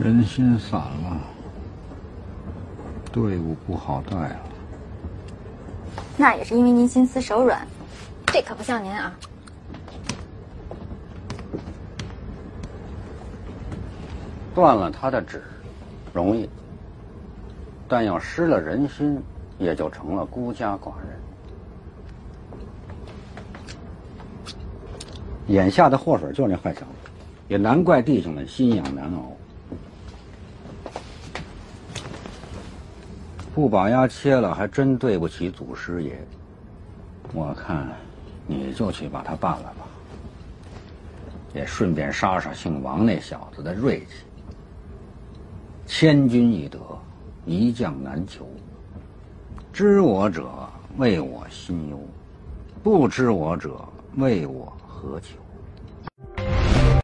人心散了，队伍不好带了。那也是因为您心慈手软，这可不像您啊。断了他的指，容易；但要失了人心，也就成了孤家寡人。眼下的祸水就是那坏小子，也难怪弟兄们心痒难熬。不把牙切了，还真对不起祖师爷。我看，你就去把他办了吧，也顺便杀杀姓王那小子的锐气。千军易得，一将难求。知我者，为我心忧；不知我者，为我何求？